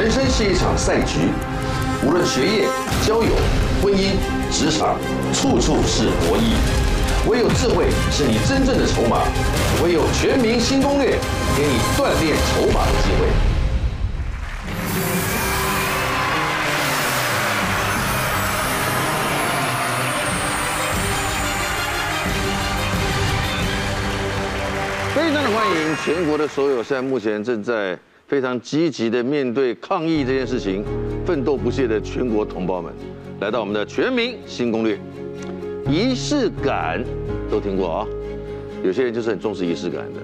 人生是一场赛局，无论学业、交友、婚姻、职场，处处是博弈。唯有智慧是你真正的筹码，唯有全民新攻略，给你锻炼筹码的机会。非常的欢迎全国的所有现在目前正在非常积极的面对抗疫这件事情，奋斗不懈的全国同胞们，来到我们的全民新攻略。仪式感都听过啊，有些人就是很重视仪式感的。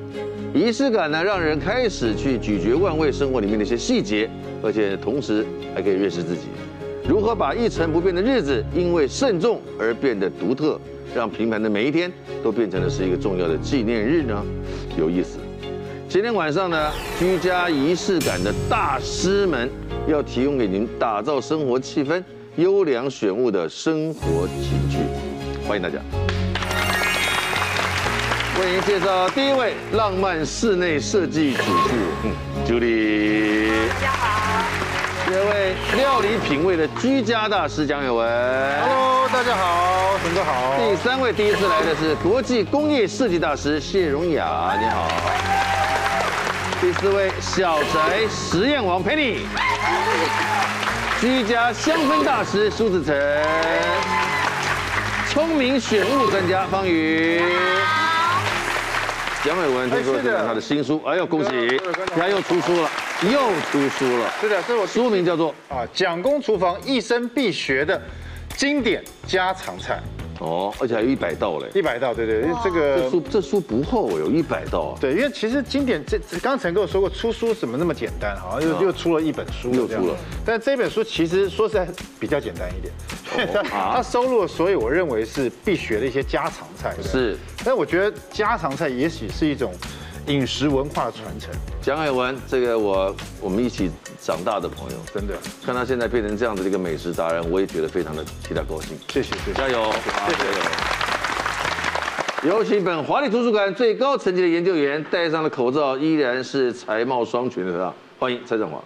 仪式感呢，让人开始去咀嚼万味生活里面的一些细节，而且同时还可以认识自己。如何把一成不变的日子，因为慎重而变得独特，让平凡的每一天都变成了是一个重要的纪念日呢？有意思。今天晚上呢，居家仪式感的大师们要提供给您打造生活气氛、优良选物的生活情趣。欢迎大家，为您介绍第一位浪漫室内设计主妇，嗯，Judy。大家好。第二位料理品味的居家大师蒋友文。Hello，大家好，陈哥好。第三位第一次来的是国际工业设计大师谢荣雅，你好。第四位小宅实验王 Penny。居家香氛大师苏子成。聪明选物专家方宇，蒋伟文听说这是他的新书，哎呦恭喜，他又出书了，又出书了，是的，这是我书名叫做啊蒋公厨房一生必学的经典家常菜。哦，而且还有一百道嘞！一百道，对对，因为这个这书这书不厚，有一百道。对，因为其实经典这刚才跟我说过，出书怎么那么简单？好像又又出了一本书，又出了。但这本书其实说实在比较简单一点，它它收录了所以我认为是必学的一些家常菜。是，但我觉得家常菜也许是一种饮食文化传承。蒋海文，这个我我们一起长大的朋友，真的看他现在变成这样的一个美食达人，我也觉得非常的替他高兴。谢谢，谢谢，加油！谢谢。有请本华丽图书馆最高层级的研究员，戴上了口罩，依然是才貌双全的他，欢迎蔡振华。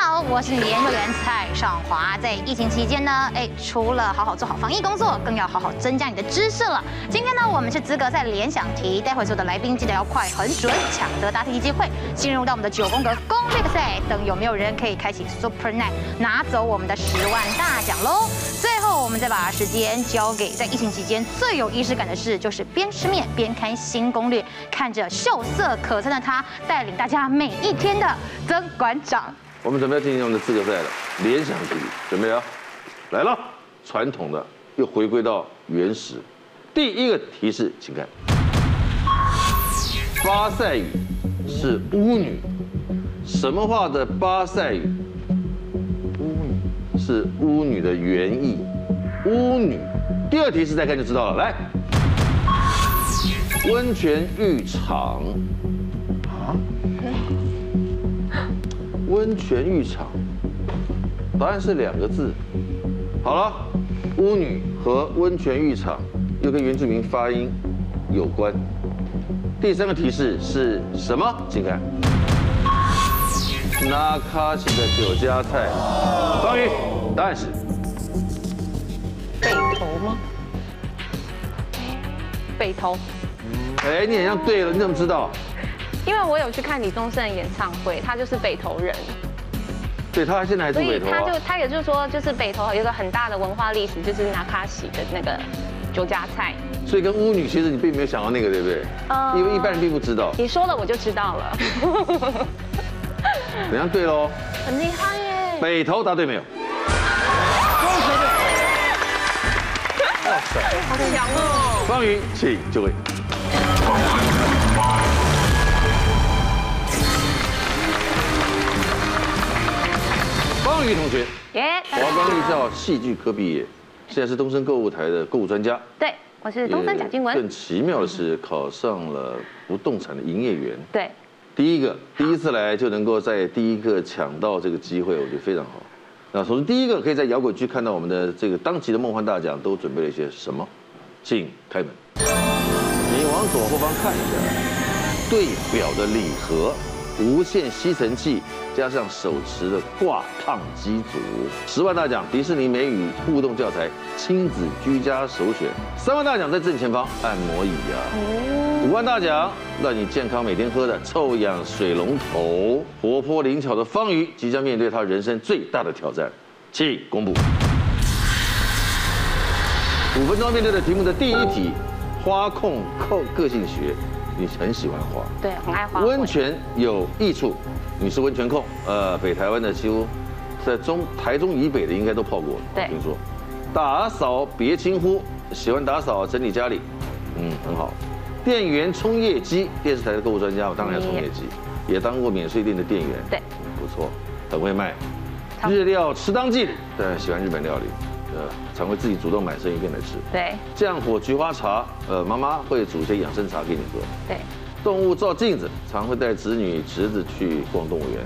好，我是你的研究员蔡尚华。在疫情期间呢，哎，除了好好做好防疫工作，更要好好增加你的知识了。今天呢，我们是资格赛联想题，待会所有的来宾记得要快、很准，抢得答题机会，进入到我们的九宫格攻略赛。等有没有人可以开启 Super Night，拿走我们的十万大奖喽？最后，我们再把时间交给在疫情期间最有仪式感的事，就是边吃面边看新攻略，看着秀色可餐的他带领大家每一天的曾馆长。我们准备要进行我们的资格赛了，联想题准备啊，来了，传统的又回归到原始。第一个提示，请看，巴塞语是巫女，什么话的巴塞语？巫女是巫女的原意，巫女。第二提示再看就知道了，来，温泉浴场。温泉浴场，答案是两个字。好了，巫女和温泉浴场又跟原住民发音有关。第三个提示是什么？请看，那卡西的酒家菜。方宇，答案是北头吗？北头。哎，你好像对了，你怎么知道？因为我有去看李宗盛的演唱会，他就是北投人。对，他现在还是北投啊。所以他就他也就是说，就是北投有一个很大的文化历史，就是拿卡西的那个酒家菜。所以跟巫女，其实你并没有想到那个，对不对？嗯。因为一般人并不知道。你说了我就知道了。怎样对喽？很厉害耶。北投答对没有？恭喜！哇塞，好强哦！方宇，请就位。方宇同学，耶！华冈艺校戏剧科毕业，现在是东森购物台的购物专家。对，我是东森贾静雯。更奇妙的是，考上了不动产的营业员。对，第一个第一次来就能够在第一个抢到这个机会，我觉得非常好。那首先第一个可以在摇滚区看到我们的这个当期的梦幻大奖都准备了一些什么？请开门。你往左后方看一下，对表的礼盒。无线吸尘器，加上手持的挂烫机组。十万大奖迪士尼美语互动教材，亲子居家首选。三万大奖在正前方按摩椅啊。五万大奖让你健康每天喝的臭氧水龙头。活泼灵巧的方瑜即将面对他人生最大的挑战，请公布。五分钟面对的题目的第一题，花控扣个性学，你很喜欢花，对，很爱花。温泉有益处，你是温泉控，呃，北台湾的几乎在中台中以北的应该都泡过，对，听说。打扫别轻忽，喜欢打扫整理家里，嗯，很好。电源充业机，电视台的购物专家，我当然要充业机，也当过免税店的店员，对，不错，很会卖。日料吃当季，对，喜欢日本料理。呃，常会自己主动买生鱼片来吃。对，降火菊花茶，呃，妈妈会煮一些养生茶给你喝。对，动物照镜子，常会带子女侄子去逛动物园。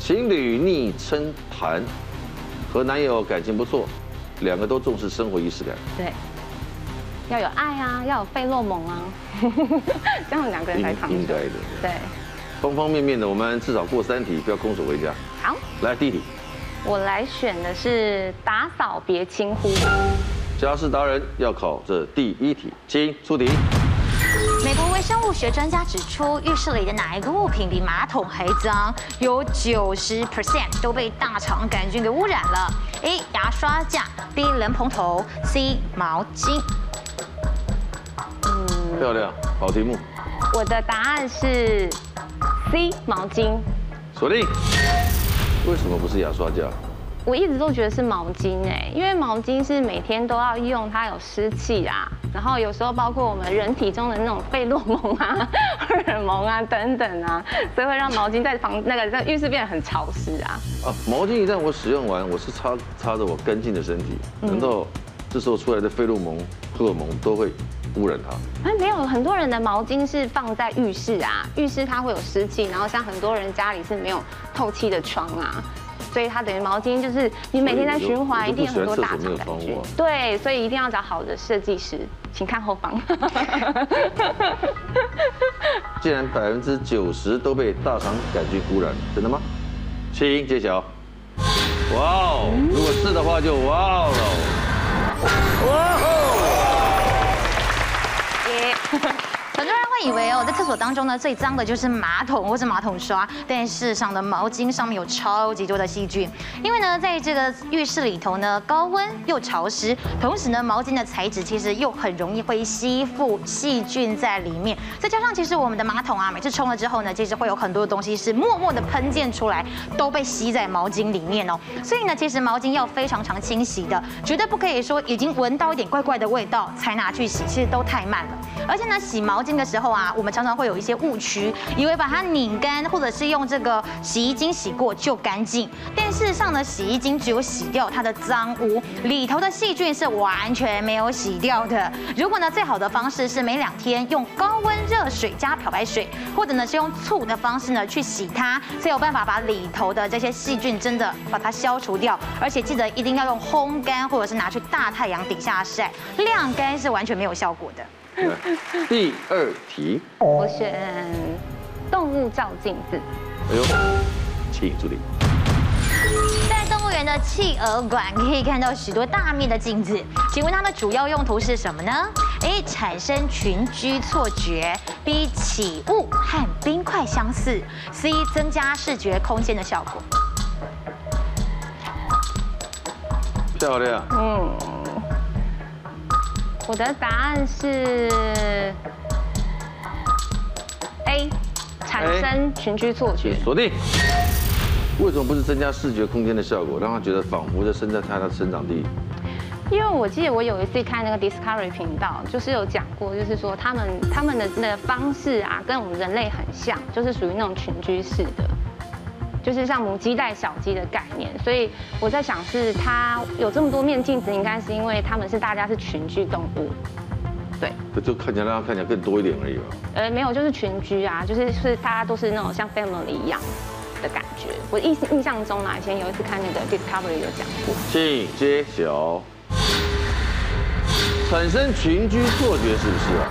情侣昵称谈，和男友感情不错，两个都重视生活仪式感。对，要有爱啊，要有费洛蒙啊，这样两个人才长久。应该的。对，方方面面的，我们至少过三题，不要空手回家。好，来第一题。我来选的是打扫别轻忽。家事达人要考这第一题，请出题。美国微生物学专家指出，浴室里的哪一个物品比马桶还脏？有九十 percent 都被大肠杆菌给污染了。A. 牙刷架，B. 莲蓬头，C. 毛巾。嗯，漂亮，好题目。我的答案是 C. 毛巾。锁定。为什么不是牙刷架？我一直都觉得是毛巾哎，因为毛巾是每天都要用，它有湿气啊，然后有时候包括我们人体中的那种费洛蒙啊、荷尔蒙啊等等啊，所以会让毛巾在房那个在浴室变得很潮湿啊。啊，毛巾一旦我使用完，我是擦擦着我干净的身体，难道这时候出来的费洛蒙、荷尔蒙都会？污染它？哎，没有，很多人的毛巾是放在浴室啊，浴室它会有湿气，然后像很多人家里是没有透气的窗啊，所以它等于毛巾就是你每天在循环，一定有很多大肠杆菌。对，所以一定要找好的设计师，请看后方。既然百分之九十都被大肠杆菌污染，真的吗？请揭晓。哇哦，如果是的话就哇哦了。哇哦。很多人会以为哦，在厕所当中呢，最脏的就是马桶或是马桶刷，但事实上的毛巾上面有超级多的细菌。因为呢，在这个浴室里头呢，高温又潮湿，同时呢，毛巾的材质其实又很容易会吸附细菌在里面。再加上其实我们的马桶啊，每次冲了之后呢，其实会有很多的东西是默默的喷溅出来，都被吸在毛巾里面哦。所以呢，其实毛巾要非常常清洗的，绝对不可以说已经闻到一点怪怪的味道才拿去洗，其实都太慢了。而且呢，洗毛巾的时候啊，我们常常会有一些误区，以为把它拧干或者是用这个洗衣精洗过就干净。但事实上呢，洗衣精只有洗掉它的脏污，里头的细菌是完全没有洗掉的。如果呢，最好的方式是每两天用高温热水加漂白水，或者呢是用醋的方式呢去洗它，才有办法把里头的这些细菌真的把它消除掉。而且记得一定要用烘干，或者是拿去大太阳底下晒，晾干是完全没有效果的。第二题，我选动物照镜子。哎呦，请助理。在动物园的企鹅馆可以看到许多大面的镜子，请问它的主要用途是什么呢？A. 产生群居错觉；B. 起雾和冰块相似；C. 增加视觉空间的效果。漂亮。嗯。我的答案是 A，产生群居错觉。锁定。为什么不是增加视觉空间的效果，让他觉得仿佛在生在他的生长地？因为我记得我有一次看那个 Discovery 频道，就是有讲过，就是说他们他们的那个方式啊，跟我们人类很像，就是属于那种群居式的。就是像母鸡带小鸡的概念，所以我在想，是它有这么多面镜子，应该是因为他们是大家是群居动物，对。这就看起来让它看起来更多一点而已吧。呃，没有，就是群居啊，就是是大家都是那种像 family 一样的感觉。我印印象中啊，以前有一次看那个 Discovery 有讲过。请揭晓。产生群居错觉是不是啊？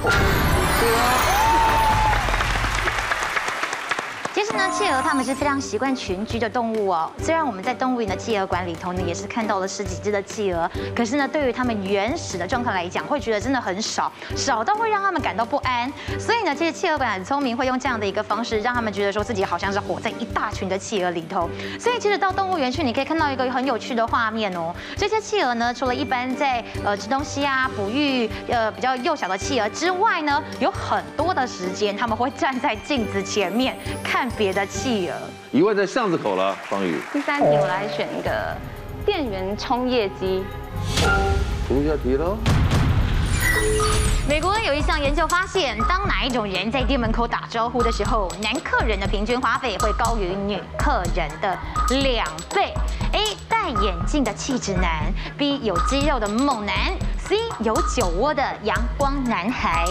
其实现呢，企鹅它们是非常习惯群居的动物哦。虽然我们在动物园的企鹅馆里头呢，也是看到了十几只的企鹅，可是呢，对于它们原始的状况来讲，会觉得真的很少，少到会让他们感到不安。所以呢，其实企鹅馆很聪明，会用这样的一个方式，让他们觉得说自己好像是活在一大群的企鹅里头。所以其实到动物园去，你可以看到一个很有趣的画面哦。这些企鹅呢，除了一般在呃吃东西啊、哺育呃比较幼小的企鹅之外呢，有很多的时间他们会站在镜子前面看别的企鹅。一位在巷子口了，方宇。第三题我来选一个电源充液机。读一下题喽。美国有一项研究发现，当哪一种人在店门口打招呼的时候，男客人的平均花费会高于女客人的两倍？A. 戴眼镜的气质男，B. 有肌肉的猛男，C. 有酒窝的阳光男孩。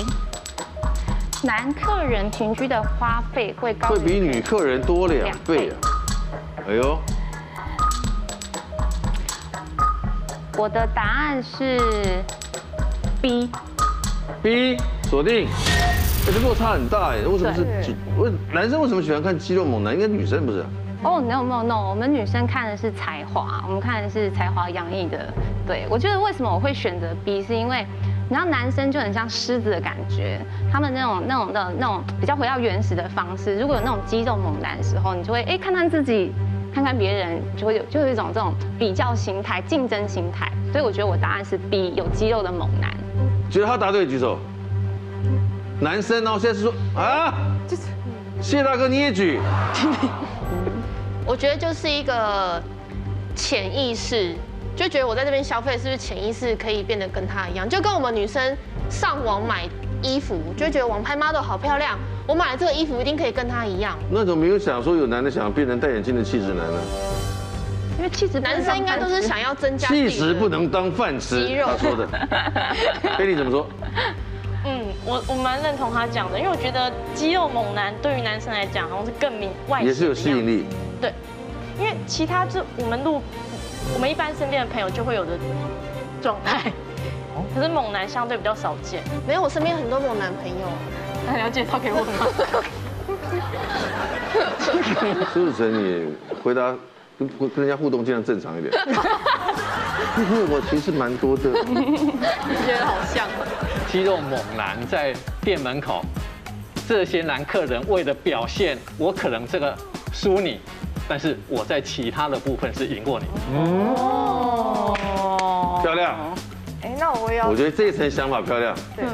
男客人平均的花费会高，会比女客人多两倍啊！哎呦，我的答案是 B。B 锁定，这落差很大哎，为什么是？为男生为什么喜欢看肌肉猛男？应该女生不是？哦，no no no，我们女生看的是才华，我们看的是才华洋溢的。对，我觉得为什么我会选择 B，是因为，你知道男生就很像狮子的感觉，他们那种那种的那种比较回到原始的方式。如果有那种肌肉猛男的时候，你就会哎看看自己，看看别人，就会有就有一种这种比较心态、竞争心态。所以我觉得我答案是 B，有肌肉的猛男。觉得他答对举手。男生哦，现在是说啊，就是谢大哥你也举。我觉得就是一个潜意识，就觉得我在这边消费是不是潜意识可以变得跟他一样，就跟我们女生上网买衣服，就觉得网拍 model 好漂亮，我买了这个衣服一定可以跟他一样。那怎么没有想说有男的想变成戴眼镜的气质男呢？因为气质男生应该都是想要增加 气质不能当饭吃，肌肉他说的。菲利怎么说？嗯，我我蛮认同他讲的，因为我觉得肌肉猛男对于男生来讲好像是更明外，也是有吸引力。对，因为其他就我们路，我们一般身边的朋友就会有的状态，可是猛男相对比较少见。没有，我身边很多猛男朋友，那你要介绍给我吗？苏子成，你回答。跟跟人家互动尽量正常一点。因为我其实蛮多的。你觉得好像。肌肉猛男在店门口，这些男客人为了表现，我可能这个输你，但是我在其他的部分是赢过你。哦。漂亮。哎，那我要。我觉得这一层想法漂亮。对。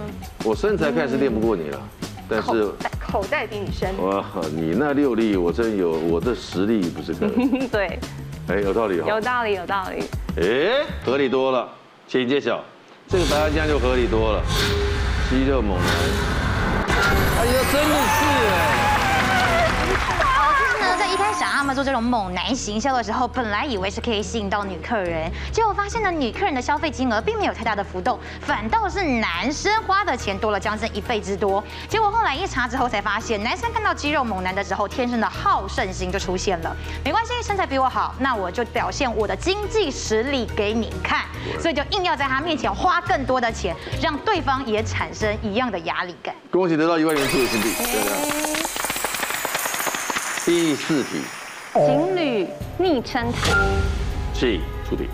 我身材看是练不过你了，但是。口袋比你深。哇，你那六力我真有，我的实力不是个。对。哎，有道理哦。有道理，有道理。哎，合理多了，请揭晓。这个答案这样就合理多了。肌肉猛男。哎呀，真的是哎。想他们做这种猛男行销的时候，本来以为是可以吸引到女客人，结果发现呢，女客人的消费金额并没有太大的浮动，反倒是男生花的钱多了将近一倍之多。结果后来一查之后才发现，男生看到肌肉猛男的时候，天生的好胜心就出现了。没关系，身材比我好，那我就表现我的经济实力给你看，所以就硬要在他面前花更多的钱，让对方也产生一样的压力感。恭喜得到一万元助金币。第四题，情侣昵称台，请出题。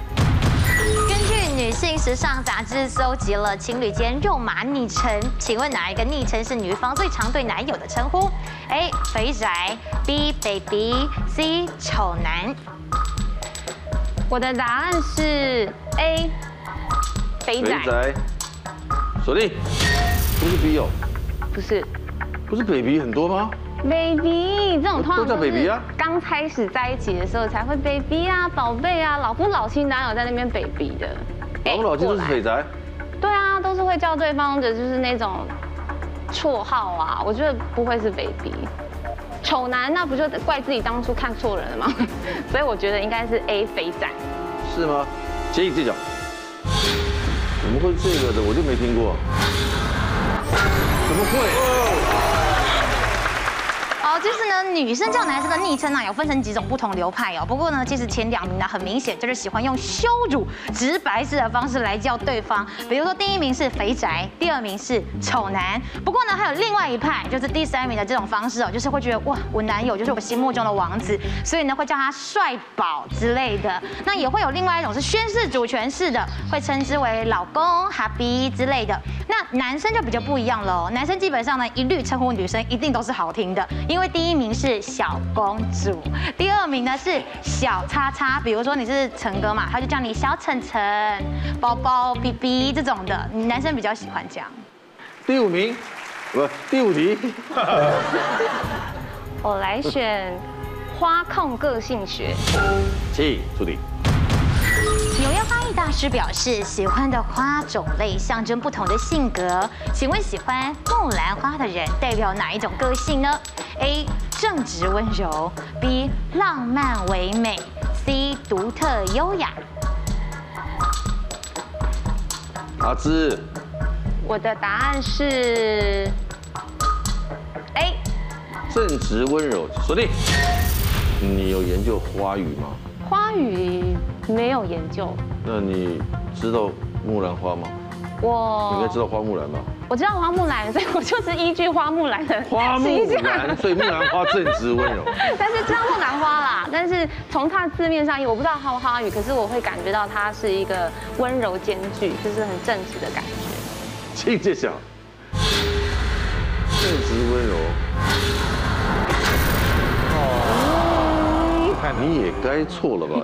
根据女性时尚杂志搜集了情侣间肉麻昵称，请问哪一个昵称是女方最常对男友的称呼？A. 肥宅，B. baby，C. 丑男。我的答案是 A. 肥宅。肥宅，锁定。不是 B 哦。不是。不是 baby 很多吗？baby 这种通常都叫 baby 啊，刚开始在一起的时候才会 baby 啊，宝贝啊，老夫老妻哪有在那边 baby 的？老夫老妻都是肥宅。对啊，都是会叫对方的，就是那种绰号啊。我觉得不会是 baby。丑男那不就怪自己当初看错人了吗？所以我觉得应该是 A 肥仔。是吗？请你揭晓。怎么会这个的？我就没听过。怎么会？就是呢，女生叫男生的昵称呢，有分成几种不同流派哦。不过呢，其实前两名呢，很明显就是喜欢用羞辱、直白式的方式来叫对方。比如说，第一名是肥宅，第二名是丑男。不过呢，还有另外一派，就是第三名的这种方式哦，就是会觉得哇，我男友就是我心目中的王子，所以呢，会叫他帅宝之类的。那也会有另外一种是宣示主权式的，会称之为老公、哈比之类的。那男生就比较不一样喽，男生基本上呢，一律称呼女生一定都是好听的，因为第一名是小公主，第二名呢是小叉叉。比如说你是陈哥嘛，他就叫你小晨晨、包包、B B 这种的，男生比较喜欢这样。第五名，不，第五题。我来选花控个性学。请出题。纽约花艺大师表示，喜欢的花种类象征不同的性格。请问，喜欢木兰花的人代表哪一种个性呢？A. 正直温柔，B. 浪漫唯美，C. 独特优雅。阿芝，我的答案是 A。正直温柔，锁定。你有研究花语吗？花语没有研究。那你知道木兰花吗？我你应该知道花木兰吧？我知道花木兰，所以我就是依据花木兰的花木兰，所以木兰花正直温柔。但是知道木兰花啦，但是从它字面上，我不知道花花语，可是我会感觉到它是一个温柔兼具，就是很正直的感觉。请揭晓。正直温柔。你也该错了吧？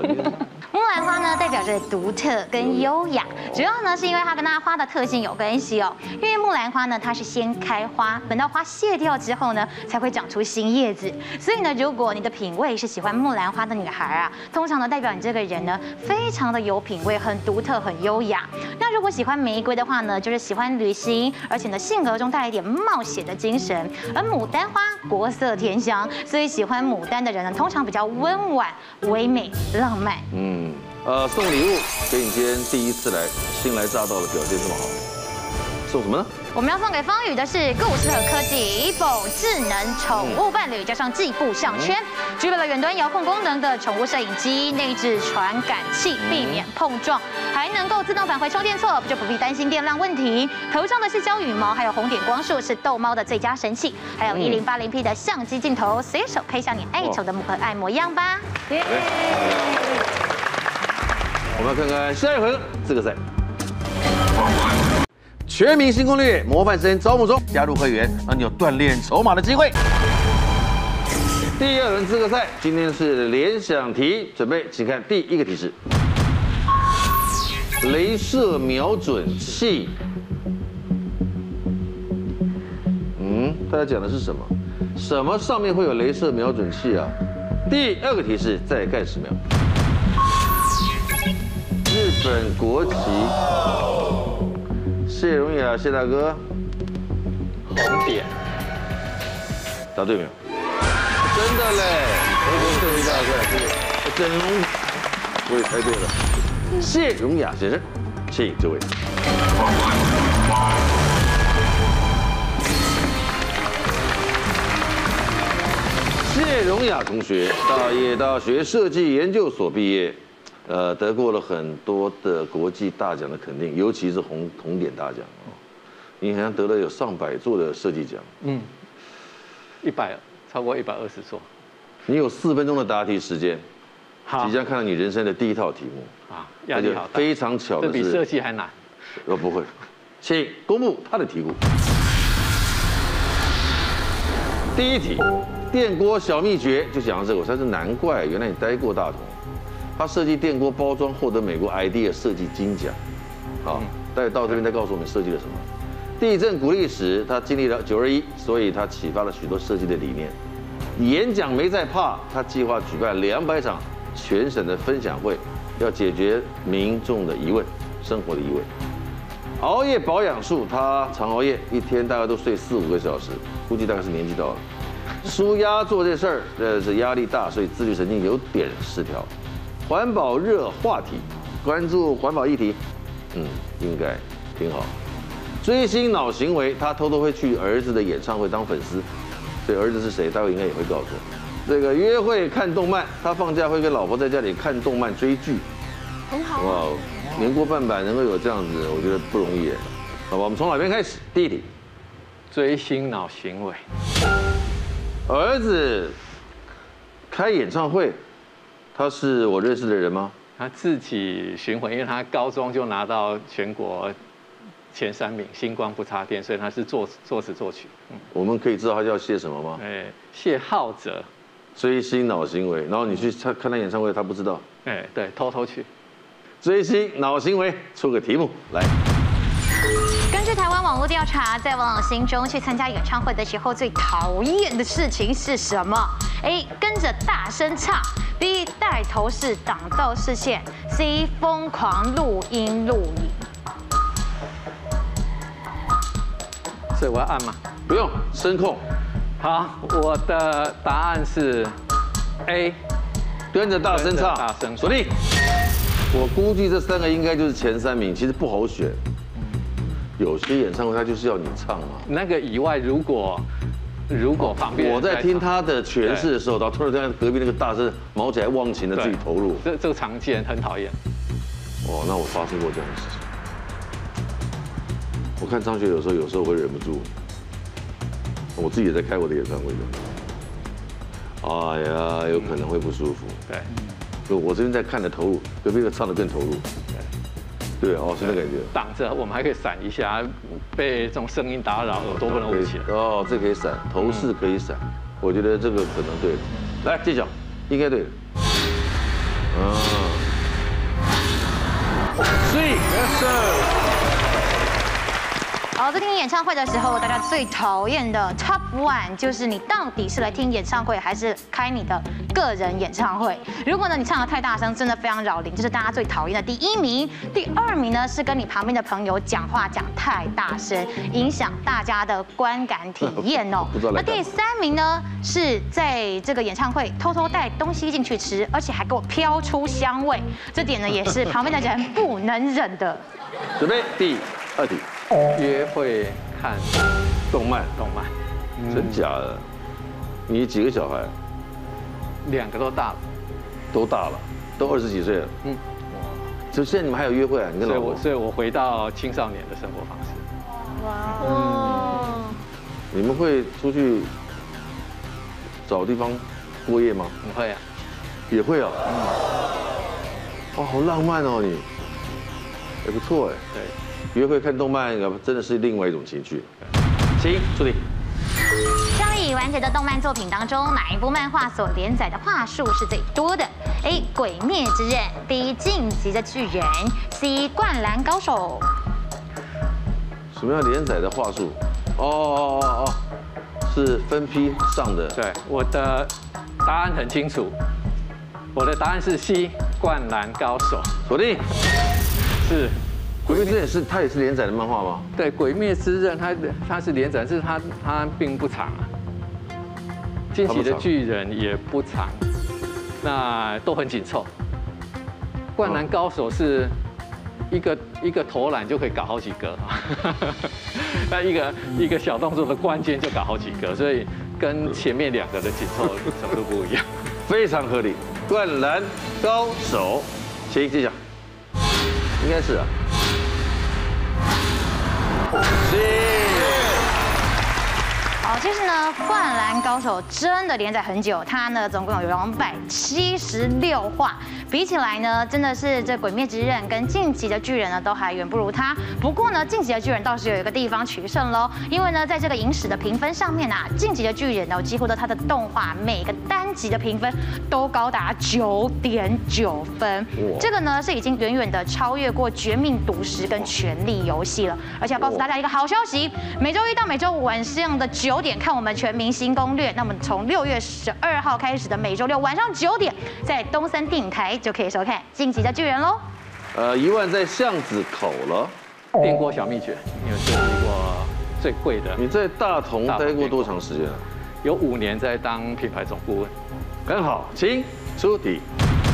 木兰花呢，代表着独特跟优雅，主要呢是因为它跟它花的特性有关系哦。因为木兰花呢，它是先开花，等到花谢掉之后呢，才会长出新叶子。所以呢，如果你的品味是喜欢木兰花的女孩啊，通常呢代表你这个人呢，非常的有品味，很独特，很优雅。那如果喜欢玫瑰的话呢，就是喜欢旅行，而且呢性格中带一点冒险的精神。而牡丹花国色天香，所以喜欢牡丹的人呢，通常比较温婉、唯美、浪漫。嗯。送礼物给你，今天第一次来，新来乍到的表现这么好，送什么呢？我们要送给方宇的是故事和科技宝智能宠物伴侣，加上计步项圈，具备了远端遥控功能的宠物摄影机，内置传感器，避免碰撞，还能够自动返回充电座，就不必担心电量问题。头上的是胶羽毛，还有红点光束，是逗猫的最佳神器。还有一零八零 P 的相机镜头，随手配上你爱宠的可爱模样吧。我们看看下一回资格赛。全民新攻略模范生招募中，加入会员让你有锻炼筹码的机会。第二轮资格赛，今天是联想题，准备，请看第一个提示：镭射瞄准器。嗯，大家讲的是什么？什么上面会有镭射瞄准器啊？第二个提示，再盖十秒。日本国旗。谢荣雅，谢大哥。红点，答对没有？真的嘞！谢荣大哥，整容，我也猜对了。谢荣雅先生，请这位。谢荣雅同学，大业大学设计研究所毕业。呃，得过了很多的国际大奖的肯定，尤其是红红点大奖哦。你好像得了有上百座的设计奖，嗯，一百超过一百二十座。你有四分钟的答题时间，好，即将看到你人生的第一套题目啊，压力好大，非常巧的是，这比设计还难。呃，不会，请公布他的题目。第一题，电锅小秘诀，就讲到这个，我才是难怪，原来你待过大同。他设计电锅包装获得美国 IDEA 设计金奖，好，待会到这边再告诉我们设计了什么。地震鼓励史，他经历了九二一，所以他启发了许多设计的理念。演讲没在怕，他计划举办两百场全省的分享会，要解决民众的疑问、生活的疑问。熬夜保养术，他常熬夜，一天大概都睡四五个小时，估计大概是年纪到了。舒压做这事儿，呃，是压力大，所以自律神经有点失调。环保热话题，关注环保议题，嗯，应该挺好。追星脑行为，他偷偷会去儿子的演唱会当粉丝，所以儿子是谁，待会应该也会告诉我。这个约会看动漫，他放假会跟老婆在家里看动漫追剧，很好。哇，年过半百能够有这样子，我觉得不容易。好吧，我们从哪边开始？第一题，追星脑行为。儿子开演唱会，他是我认识的人吗？他自己巡回，因为他高中就拿到全国前三名，星光不插电，所以他是作作词作曲。嗯，我们可以知道他叫谢什么吗？哎，谢浩哲。追星脑行为，然后你去他看他演唱会，他不知道。哎，对，偷偷去。追星脑行为，出个题目来。根据台湾网络调查，在王老心中去参加演唱会的时候，最讨厌的事情是什么？A. 跟着大声唱；B. 带头式挡道视线；C. 疯狂录音录影。所以我要按吗？不用，声控。好，我的答案是 A，跟着大声唱，大声锁定。我估计这三个应该就是前三名，其实不好选。有些演唱会他就是要你唱嘛。那个以外，如果如果旁边我在听他的诠释的时候，然后突然间隔壁那个大声毛起来忘情的自己投入，这这个常见，很讨厌。哦，那我发生过这样的事情。我看张学友有时候有时候会忍不住。我自己也在开我的演唱会的，哎呀，有可能会不舒服。对，就我这边在看的投入，隔壁的唱的更投入。对，对哦，是那感觉。挡着，我们还可以闪一下，被这种声音打扰，耳朵不能捂起来。哦，这可以闪，头饰可以闪，我觉得这个可能对。来，揭晓，应该对。啊，是，Yes sir。好，在听演唱会的时候，大家最讨厌的 Top One 就是你到底是来听演唱会，还是开你的个人演唱会？如果呢你唱的太大声，真的非常扰邻，这是大家最讨厌的第一名。第二名呢是跟你旁边的朋友讲话讲太大声，影响大家的观感体验哦。那第三名呢是在这个演唱会偷偷带东西进去吃，而且还给我飘出香味，这点呢也是旁边的人不能忍的。准备第二题。约会看动漫，动漫，真假的？你几个小孩？两个都大了，都大了，都二十几岁了。嗯，哇，就现在你们还有约会啊？你跟老婆？所以我所以我回到青少年的生活方式。哇，嗯，你们会出去找地方过夜吗？不会啊，也会啊。哇，好浪漫哦，你，也不错哎。对。约会看动漫，真的是另外一种情趣。请助理。上亿完结的动漫作品当中，哪一部漫画所连载的话数是最多的？A. 鬼灭之刃，B. 进击的巨人，C. 灌篮高手。什么样连载的话数？哦哦哦哦，是分批上的。对，我的答案很清楚，我的答案是 C. 灌篮高手。锁定。是。鬼灭之刃是它也是连载的漫画吗？对，鬼灭之刃它它是连载，但是它它并不长啊。进击的巨人也不长，那都很紧凑。灌篮高手是一个一个投篮就可以搞好几个，那一个一个小动作的关键就搞好几个，所以跟前面两个的紧凑程度不一样，非常合理。灌篮高手，请记下，应该是啊。好，其实呢，《灌篮高手》真的连载很久，它呢总共有两百七十六话。比起来呢，真的是这《鬼灭之刃》跟《进击的巨人》呢，都还远不如它。不过呢，《进击的巨人》倒是有一个地方取胜喽，因为呢，在这个影史的评分上面啊，《进击的巨人》呢，几乎都它的动画每个单集的评分都高达九点九分，这个呢是已经远远的超越过《绝命毒师》跟《权力游戏》了。而且要告诉大家一个好消息，每周一到每周五晚上的九点看我们《全明星攻略》，那么从六月十二号开始的每周六晚上九点，在东森电影台。就可以收看《晋级的巨人》喽。呃，一万在巷子口了。电锅小秘诀，你有设计过最贵的。你在大同待过多长时间啊？有五年在当品牌总顾问。很好，请出题。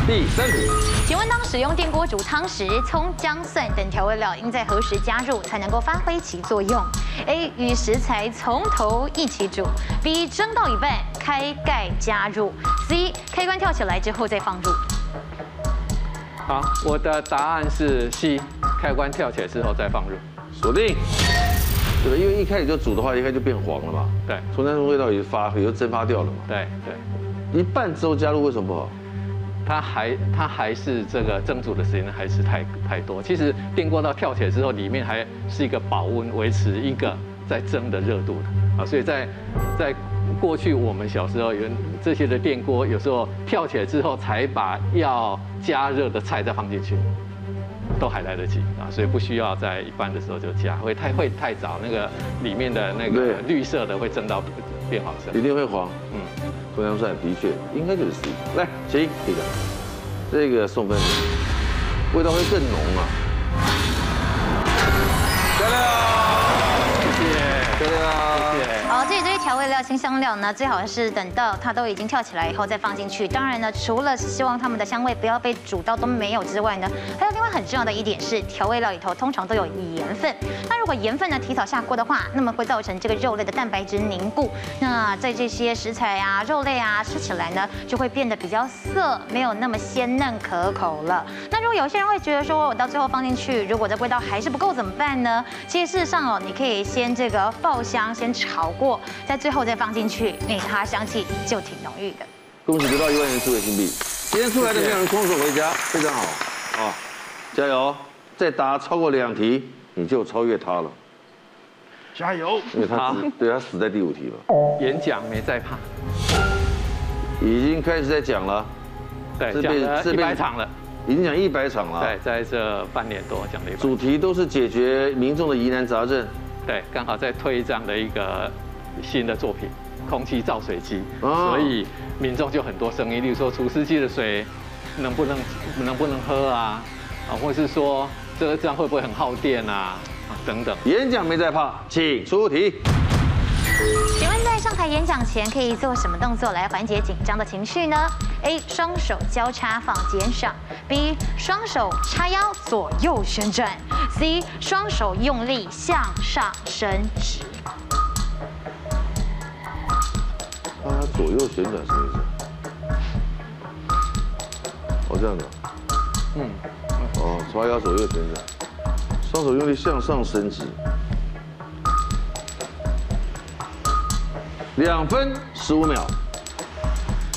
第三题，请问当使用电锅煮汤时，葱、姜、蒜等调味料应在何时加入才能够发挥其作用？A. 与食材从头一起煮；B. 蒸到一半开盖加入；C. 开关跳起来之后再放入。好，我的答案是 C，开关跳起来之后再放入。锁定。对，因为一开始就煮的话，一开始就变黄了嘛。对，从那种味道也发，也就蒸发掉了嘛。对对。一半之后加入为什么不好？它还它还是这个蒸煮的时间还是太太多。其实电锅到跳起来之后，里面还是一个保温，维持一个在蒸的热度的啊。所以在在过去我们小时候有这些的电锅，有时候跳起来之后才把要加热的菜再放进去。都还来得及啊，所以不需要在一般的时候就加，会太会太早，那个里面的那个绿色的会蒸到变黄色，一定会黄。嗯，葱姜蒜的确应该就是 C。来，请这个，这个送分，味道会更浓啊。漂亮，谢谢，好，这里这些调味料、辛香料呢，最好是等到它都已经跳起来以后再放进去。当然呢，除了是希望它们的香味不要被煮到都没有之外呢，还有另外很重要的一点是，调味料里头通常都有盐分。那如果盐分呢提早下锅的话，那么会造成这个肉类的蛋白质凝固。那在这些食材啊、肉类啊吃起来呢，就会变得比较涩，没有那么鲜嫩可口了。那如果有些人会觉得说，我到最后放进去，如果这味道还是不够怎么办呢？其实事实上哦，你可以先这个爆香，先炒过，在最后再放进去，那它香气就挺浓郁的。恭喜得到一万元数位新币，今天出来的没有人空手回家，非常好啊！加油！再答超过两题，你就超越他了。加油！因为他死，对他死在第五题了。演讲没在怕，已经开始在讲了。对，讲了一百场了，已经讲一百场了。对，在这半年多讲了一百。主题都是解决民众的疑难杂症。对，刚好在推这样的一个新的作品，空气造水机，所以民众就很多声音，例如说除湿机的水能不能能不能喝啊，啊，或是说这个这样会不会很耗电啊，啊等等。演讲没在怕，请出题。请问在上台演讲前可以做什么动作来缓解紧张的情绪呢？A. 双手交叉放肩上；B. 双手叉腰左右旋转；C. 双手用力向上伸直。啊，左右旋转什么意思？哦，这样子。嗯。哦，叉腰左右旋转，双手用力向上伸直。两分十五秒，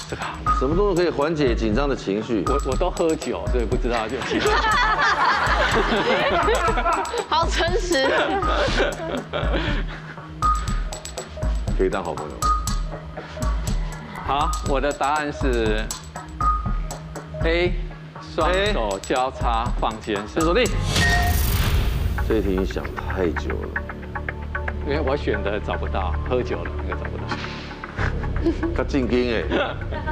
这个什么动作可以缓解紧张的情绪？我我都喝酒，所以不知道就其实。好诚实。可以当好朋友。好，我的答案是 A，双手交叉放肩上。锁定。这一题你想太久了。因为我选的找不到，喝酒了那个找不到。他进京哎，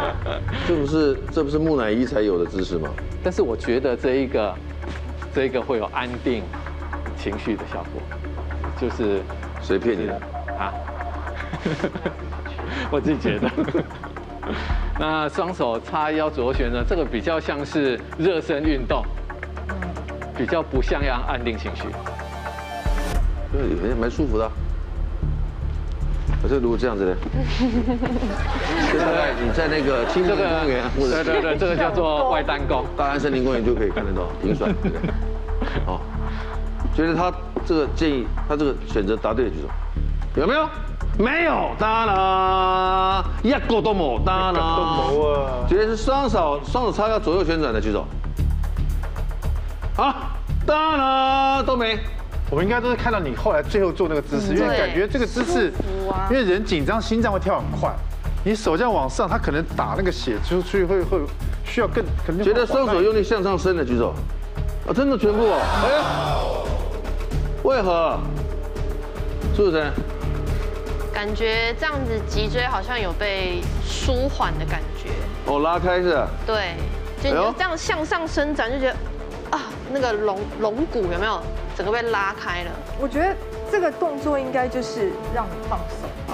这不是这不是木乃伊才有的姿势吗？但是我觉得这一个这一个会有安定情绪的效果，就是谁骗你的啊？我自己觉得。那双手叉腰左右旋呢，这个比较像是热身运动，比较不像要安定情绪。对，也蛮舒服的。可是如果这样子呢？现 在你在那个青山公园，或者对对对，这个叫做外单弓，大安森林公园就可以看得到，挺爽。哦，觉得他这个建议，他这个选择答对的举手，有没有？没有，当然一个都没，当然都没啊。觉得是双手双手叉腰左右旋转的举手。好，当然都没。我们应该都是看到你后来最后做那个姿势，因为感觉这个姿势，因为人紧张，心脏会跳很快，你手这样往上，他可能打那个血出去会会需要更可能。觉得双手用力向上伸的举手，啊，真的全部哦，哎，为何？是不是？感觉这样子脊椎好像有被舒缓的感觉。哦，拉开是？对，就你就这样向上伸展，就觉得。啊，那个龙龙骨有没有整个被拉开了？我觉得这个动作应该就是让你放松吧，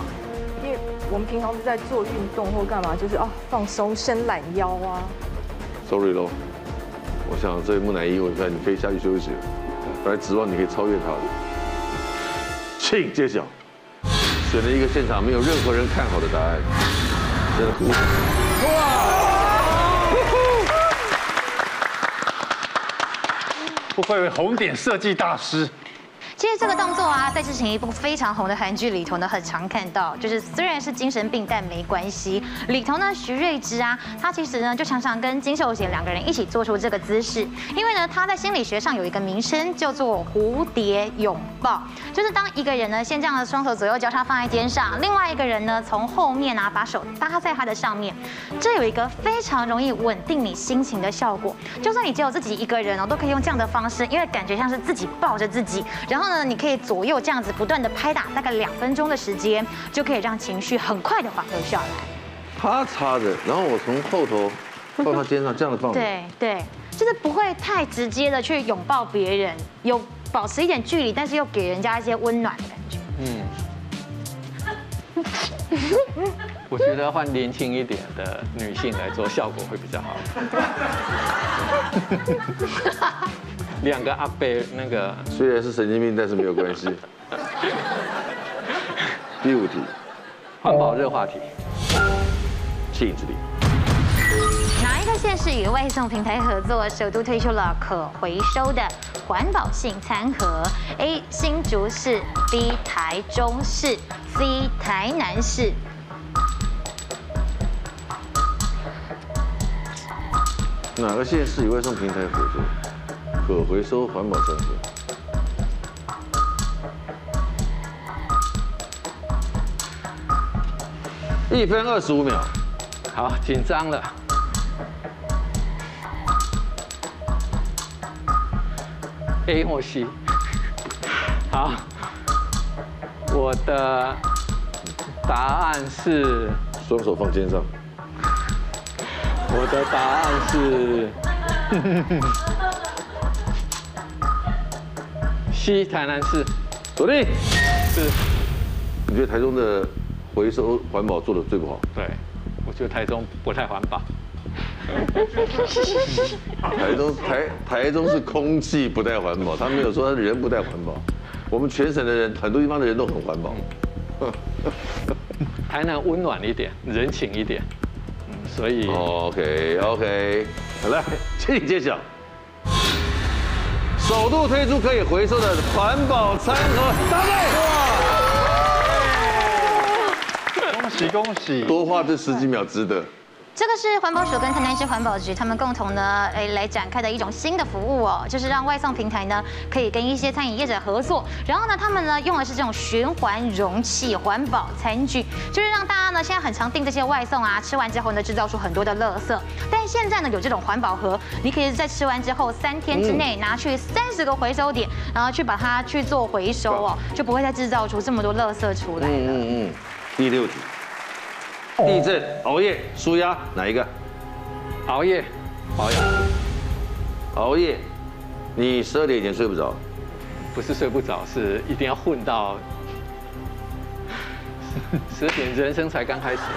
因为我们平常是在做运动或干嘛，就是啊放松伸懒腰啊，，sorry 喽。我想这位木乃伊，我看你可以下去休息了。本来指望你可以超越他的。请揭晓，选了一个现场没有任何人看好的答案。真的！不愧为红点设计大师。其实这个动作啊，在之前一部非常红的韩剧里头呢，很常看到。就是虽然是精神病，但没关系。里头呢，徐睿知啊，他其实呢就常常跟金秀贤两个人一起做出这个姿势，因为呢他在心理学上有一个名称叫做蝴蝶拥抱，就是当一个人呢先这样的双手左右交叉放在肩上，另外一个人呢从后面啊把手搭在他的上面，这有一个非常容易稳定你心情的效果。就算你只有自己一个人哦，都可以用这样的方式，因为感觉像是自己抱着自己，然后呢。你可以左右这样子不断的拍打，大概两分钟的时间，就可以让情绪很快的缓和下来。他插着，然后我从后头放到肩上，这样子放。对对，就是不会太直接的去拥抱别人，有保持一点距离，但是又给人家一些温暖的感觉。嗯。我觉得换年轻一点的女性来做，效果会比较好。两个阿伯那个虽然是神经病，但是没有关系。第五题，环保热话题，吸引之力。哪一个县市与外送平台合作，首度推出了可回收的环保性餐盒？A. 新竹市，B. 台中市，C. 台南市。哪个县市与外送平台合作？可回收环保产品，一分二十五秒，好紧张了。A 或 C，好，我的答案是双手放肩上。我的答案是。西台南市，锁定。是。你觉得台中的回收环保做的最不好？对，我觉得台中不太环保。台中台台中是空气不太环保，他没有说他人不太环保。我们全省的人，很多地方的人都很环保。台南温暖一点，人情一点，所以。OK OK，好了，请你揭晓。首度推出可以回收的环保餐盒，答对！哇！恭喜恭喜！多花这十几秒值得。这个是环保署跟台南市环保局他们共同呢，哎，来展开的一种新的服务哦，就是让外送平台呢可以跟一些餐饮业者合作，然后呢，他们呢用的是这种循环容器环保餐具，就是让大家呢现在很常订这些外送啊，吃完之后呢制造出很多的垃圾，但现在呢有这种环保盒，你可以在吃完之后三天之内拿去三十个回收点，然后去把它去做回收哦，就不会再制造出这么多垃圾出来了。嗯嗯嗯。第六题。地震、熬夜、舒压，哪一个？熬夜，保养。熬夜，你十二点以前睡不着？不是睡不着，是一定要混到 十点，人生才刚开始。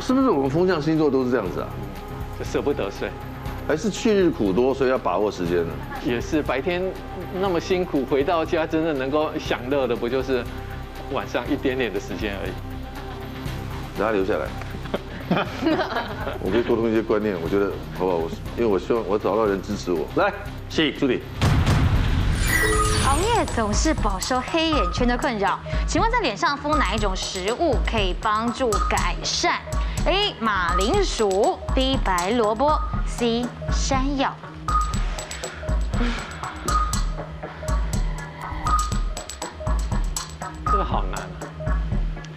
是不是我们风象星座都是这样子啊？就舍不得睡。还是去日苦多，所以要把握时间呢？也是白天那么辛苦，回到家真的能够享乐的，不就是晚上一点点的时间而已？让他留下来，我可以沟通一些观念，我觉得好不好？我因为我希望我找到人支持我。来，请助理。熬夜总是饱受黑眼圈的困扰，请问在脸上敷哪一种食物可以帮助改善？A. 马铃薯，B. 白萝卜。C 山药，这个好难啊！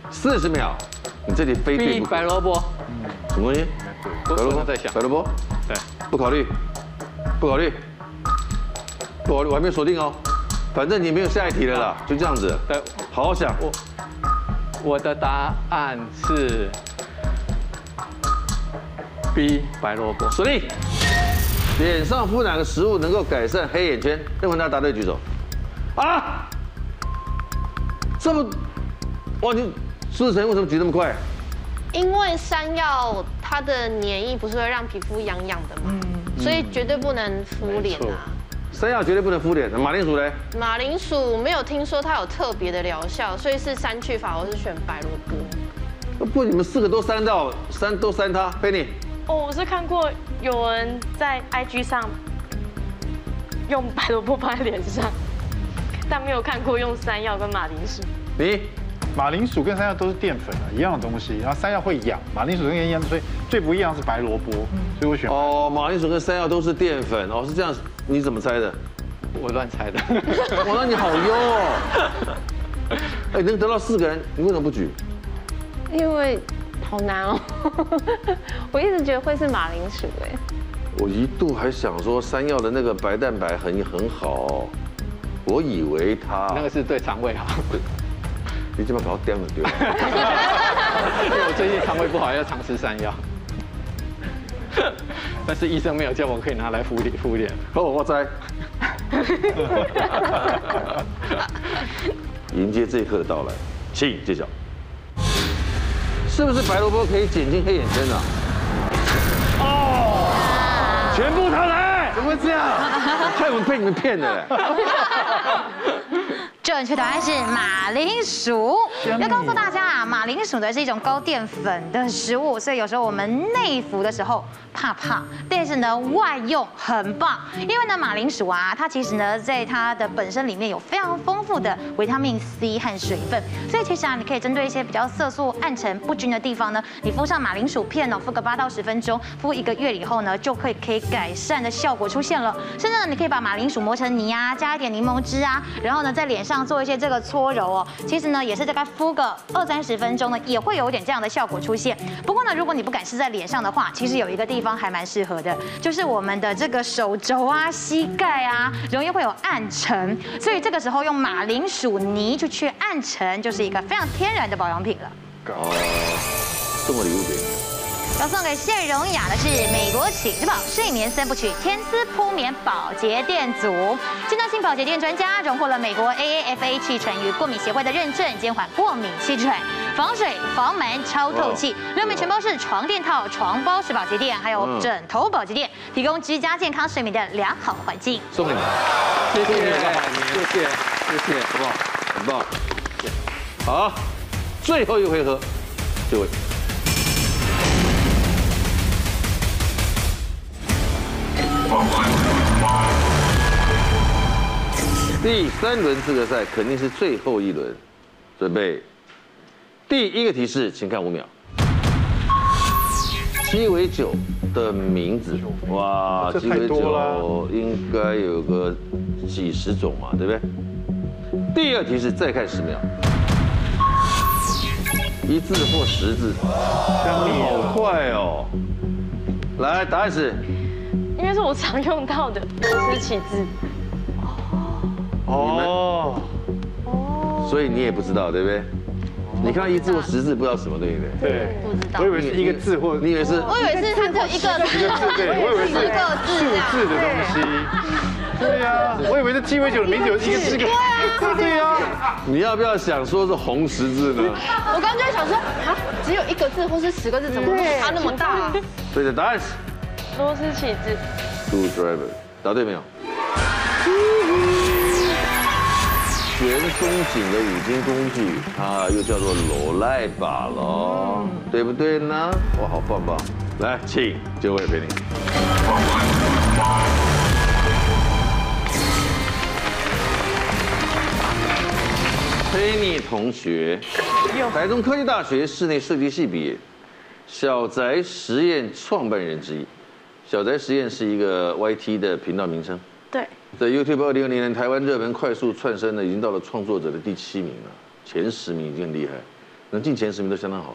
四十秒，你这里非对不可。白萝卜，什么东西？白萝卜在想。白萝卜，对，不考虑，不考虑，不考虑，我还没锁定哦。反正你没有下一题了啦，就这样子。对，好好想。我我的答案是。B 白萝卜，锁定。脸上敷哪个食物能够改善黑眼圈？任何人答对举手。啊！这么，哇，你苏志成为什么举那么快？因为山药它的粘液不是会让皮肤痒痒的嘛，所以绝对不能敷脸啊。山药绝对不能敷脸，马铃薯呢？马铃薯没有听说它有特别的疗效，所以是删去法，我是选白萝卜。不，你们四个都删到，删都删它，菲尼。哦，我是看过有人在 IG 上用白萝卜放在脸上，但没有看过用山药跟马铃薯。你？马铃薯跟山药都是淀粉啊，一样的东西。然后山药会痒，马铃薯跟一样，所以最不一样是白萝卜，所以我选。哦，马铃薯跟山药都是淀粉哦，是这样。你怎么猜的？我乱猜的。哇，那你好优哦。哎，能得到四个人，你为什么不举？因为好难哦。我一直觉得会是马铃薯哎。我一度还想说山药的那个白蛋白很很好，我以为它那个是对肠胃好。你这么搞掂了对吧？因 为我最近肠胃不好，要常吃山药。但是医生没有叫我可以拿来敷脸敷脸。哦，我在。迎接这一刻的到来，请揭晓。是不是白萝卜可以减轻黑眼圈啊？哦，全部他来，怎么会这样？害我们被你们骗的。正确答案是马铃薯。要告诉大家啊，马铃薯呢是一种高淀粉的食物，所以有时候我们内服的时候怕怕，但是呢外用很棒，因为呢马铃薯啊，它其实呢在它的本身里面有非常丰富的维他命 C 和水分，所以其实啊你可以针对一些比较色素暗沉不均的地方呢，你敷上马铃薯片哦，敷个八到十分钟，敷一个月以后呢，就可以可以改善的效果出现了。甚至呢你可以把马铃薯磨成泥啊，加一点柠檬汁啊，然后呢在脸上。上做一些这个搓揉哦，其实呢也是大概敷个二三十分钟呢，也会有点这样的效果出现。不过呢，如果你不敢试在脸上的话，其实有一个地方还蛮适合的，就是我们的这个手肘啊、膝盖啊，容易会有暗沉，所以这个时候用马铃薯泥去去暗沉，就是一个非常天然的保养品了。哦，送个礼物给你。要送给谢荣雅的是美国启之宝睡眠三部曲天丝铺棉保洁垫组，经当性保洁垫专家，荣获了美国 AAFA 气喘与过敏协会的认证，减缓过敏气喘，防水防螨超透气，六面全包式床垫套、床包式保洁垫，还有枕头保洁垫，提供居家健康睡眠的良好环境。送给你，谢谢，谢谢，谢谢，好不好？很棒，好，最后一回合，这位。第三轮资格赛肯定是最后一轮，准备。第一个提示，请看五秒。鸡尾酒的名字，哇，鸡尾酒应该有个几十种嘛，对不对？第二提示，再看十秒。一字或十字，好快哦！来，答案是。应该是我常用到的螺丝起子。哦。哦。所以你也不知道，对不对？你看一字或十字，不知道什么，对不对？对。不知道。我以为是一个字或，你以为是？我以为是它只有一个字。一个字，对。我以为是数字的东西。对呀。我以为是鸡尾酒的名字有一个字。对啊。对呀。你要不要想说是红十字呢？我刚刚就想说，啊，只有一个字或是十个字，怎么差那么大？对的，答案是。螺丝起子，Screwdriver，答对没有？全松紧的五金工具，它又叫做螺赖把喽，对不对呢？哇，好棒棒！来，请就位陪你。陪你同学，台中科技大学室内设计系毕业，小宅实验创办人之一。小宅实验是一个 YT 的频道名称。对，在 YouTube 二零二零年台湾热门快速窜升呢，已经到了创作者的第七名了，前十名已经很厉害，能进前十名都相当好。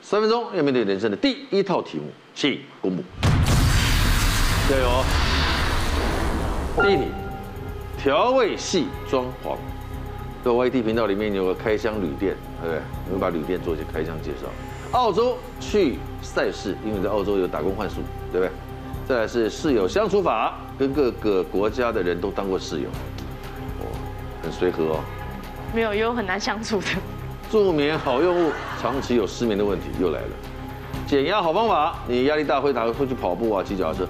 三分钟要面对人生的第一套题目，请公布。加油！第一题，调味系装潢。在 YT 频道里面有个开箱旅店，对不对？我们把旅店做一些开箱介绍。澳洲去赛事，因为在澳洲有打工换宿，对不对？再来是室友相处法，跟各个国家的人都当过室友，哦，很随和哦。没有，也有很难相处的。助眠好用物，长期有失眠的问题又来了。减压好方法，你压力大会打会去跑步啊，骑脚踏车。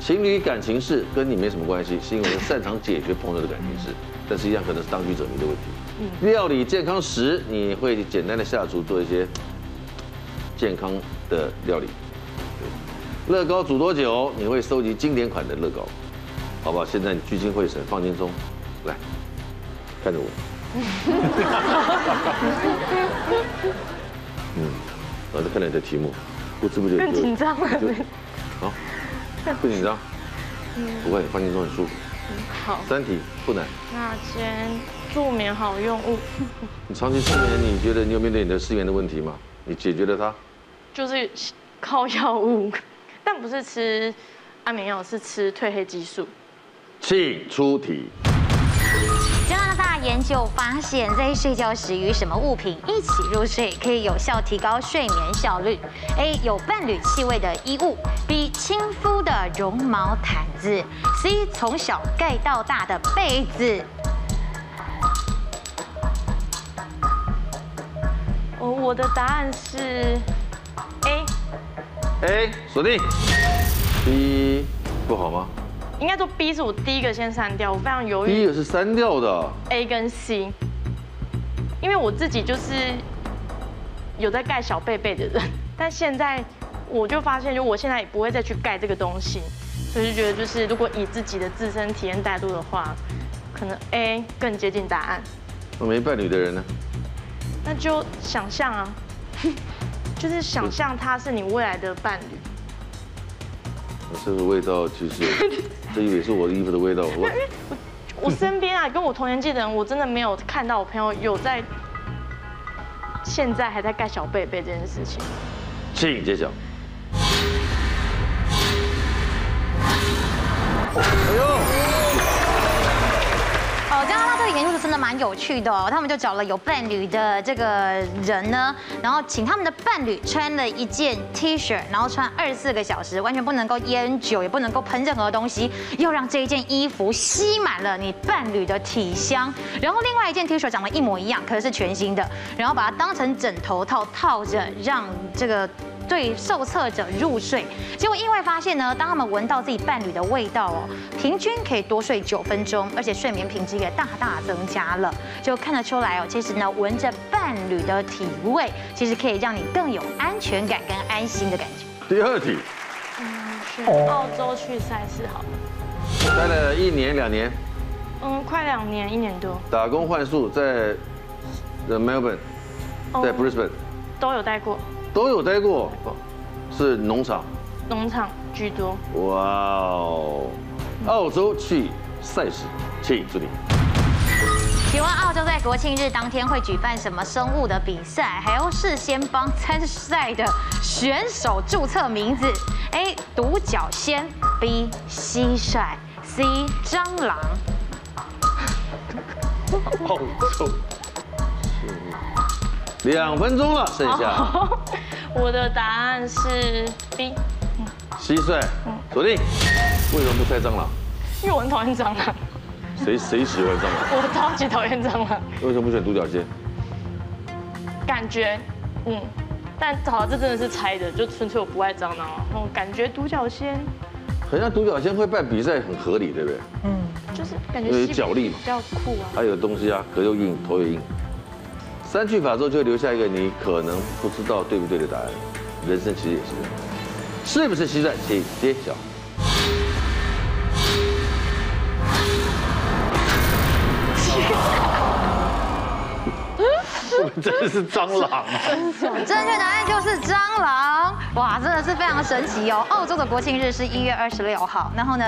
情侣感情事跟你没什么关系，是因为我擅长解决朋友的感情事，但是一样可能是当局者迷的问题。料理健康时，你会简单的下厨做一些健康的料理。乐高煮多久？你会收集经典款的乐高，好不好？现在聚精会神，放轻松，来看着我。嗯，我在看着你的题目，不知不觉更紧张了。好，不紧张，不会，放轻松很舒服。好，三题不难。那先助眠好用物。你长期失眠，你觉得你有面对你的失眠的问题吗？你解决了它？就是靠药物。但不是吃安眠药，是吃褪黑激素。请出题。加拿大研究发现，在睡觉时与什么物品一起入睡，可以有效提高睡眠效率？A. 有伴侣气味的衣物；B. 亲肤的绒毛毯子；C. 从小盖到大的被子。我我的答案是。A 锁定，B 不好吗？应该说 B 是我第一个先删掉，我非常犹豫。第一个是删掉的。A 跟 C，因为我自己就是有在盖小被被的人，但现在我就发现，就我现在也不会再去盖这个东西，所以就觉得就是如果以自己的自身体验带入的话，可能 A 更接近答案。那没伴侣的人呢？那就想象啊。就是想象他是你未来的伴侣。这个味道其实，这也是我的衣服的味道。我我身边啊，跟我同年纪的人，我真的没有看到我朋友有在现在还在盖小被被这件事情。请揭晓。哎呦！哦，加拿大这个研究是真的蛮有趣的哦，他们就找了有伴侣的这个人呢，然后请他们的伴侣穿了一件 T 恤，然后穿二十四个小时，完全不能够烟酒，也不能够喷任何东西，要让这一件衣服吸满了你伴侣的体香。然后另外一件 T 恤长得一模一样，可是是全新的，然后把它当成枕头套套着，让这个。对受测者入睡，结果意外发现呢，当他们闻到自己伴侣的味道哦，平均可以多睡九分钟，而且睡眠品质也大大增加了。就看得出来哦，其实呢，闻着伴侣的体味，其实可以让你更有安全感跟安心的感觉。第二题，嗯，去澳洲去赛事好了。待了一年两年，嗯，快两年，一年多。打工换宿在 The Melbourne，在 Brisbane，都有待过。都有待过，是农场，农场居多。哇哦，澳洲去赛事，请助理。请问澳洲在国庆日当天会举办什么生物的比赛？还要事先帮参赛的选手注册名字？A. 独角仙，B. 蟋蟀，C. 蟑螂。澳洲。两分钟了，剩下。我的答案是 B。蟋蟀。锁定。为什么不猜蟑螂？因为我很讨厌蟑螂。谁谁喜欢蟑螂？我超级讨厌蟑螂。为什么不选独角仙？感觉，嗯，但好，这真的是猜的，就纯粹我不爱蟑螂。然后感觉独角仙，好像独角仙会办比赛很合理，对不对？嗯，就是感觉有脚力嘛，比较酷啊。它有东西啊，壳又硬，头又硬。三句法之后就会留下一个你可能不知道对不对的答案，人生其实也是这样，是不是蟋蟀？请揭晓。真的是蟑螂，正确答案就是蟑螂。哇，真的是非常神奇哦！澳洲的国庆日是一月二十六号，然后呢，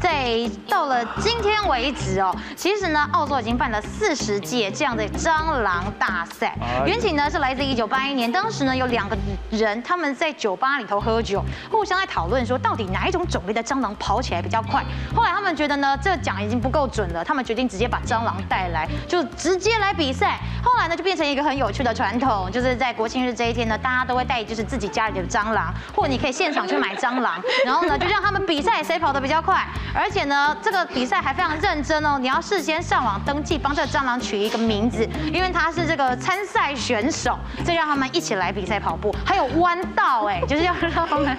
在到了今天为止哦，其实呢，澳洲已经办了四十届这样的蟑螂大赛。缘起呢是来自一九八一年，当时呢有两个人他们在酒吧里头喝酒，互相在讨论说到底哪一种种类的蟑螂跑起来比较快。后来他们觉得呢这奖已经不够准了，他们决定直接把蟑螂带来，就直接来比赛。后来呢就变成一个很有趣的传统，就是在国庆日这一天呢，大家都会带就是自己家里的蟑螂，或者你可以现场去买蟑螂，然后呢就让他们比赛谁跑得比较快。而且呢，这个比赛还非常认真哦，你要事先上网登记，帮这个蟑螂取一个名字，因为它是这个参赛选手，这让他们一起来比赛跑步，还有弯道哎，就是要让他们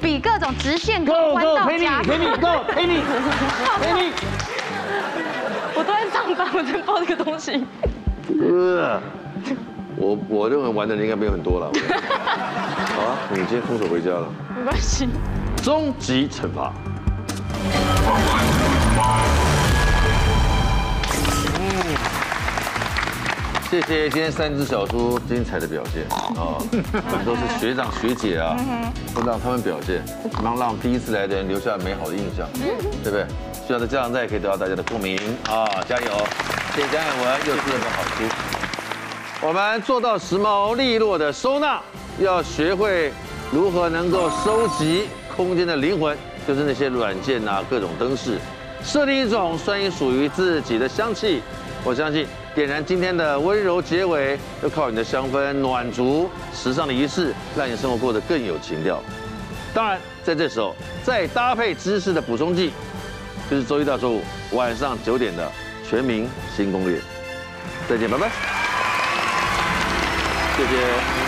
比各种直线跟弯道加。陪你陪你，Go 陪你陪你。我都在上班，我在抱这个东西。呃，我我认为玩的人应该没有很多了。好啊，你今天空手回家了。没关系。终极惩罚。嗯，谢谢今天三只小猪精彩的表现啊！我们都是学长学姐啊，都让他们表现，能让第一次来的人留下美好的印象，对不对？希望在家长赛可以得到大家的共鸣啊！加油！谢谢蒋雅文，又出了本好书。我们做到时髦利落的收纳，要学会如何能够收集空间的灵魂。就是那些软件啊，各种灯饰，设定一种专属于自己的香气。我相信点燃今天的温柔结尾，要靠你的香氛暖足时尚的仪式，让你生活过得更有情调。当然，在这时候再搭配知识的补充剂，就是周一到周五晚上九点的全民新攻略。再见，拜拜。谢谢。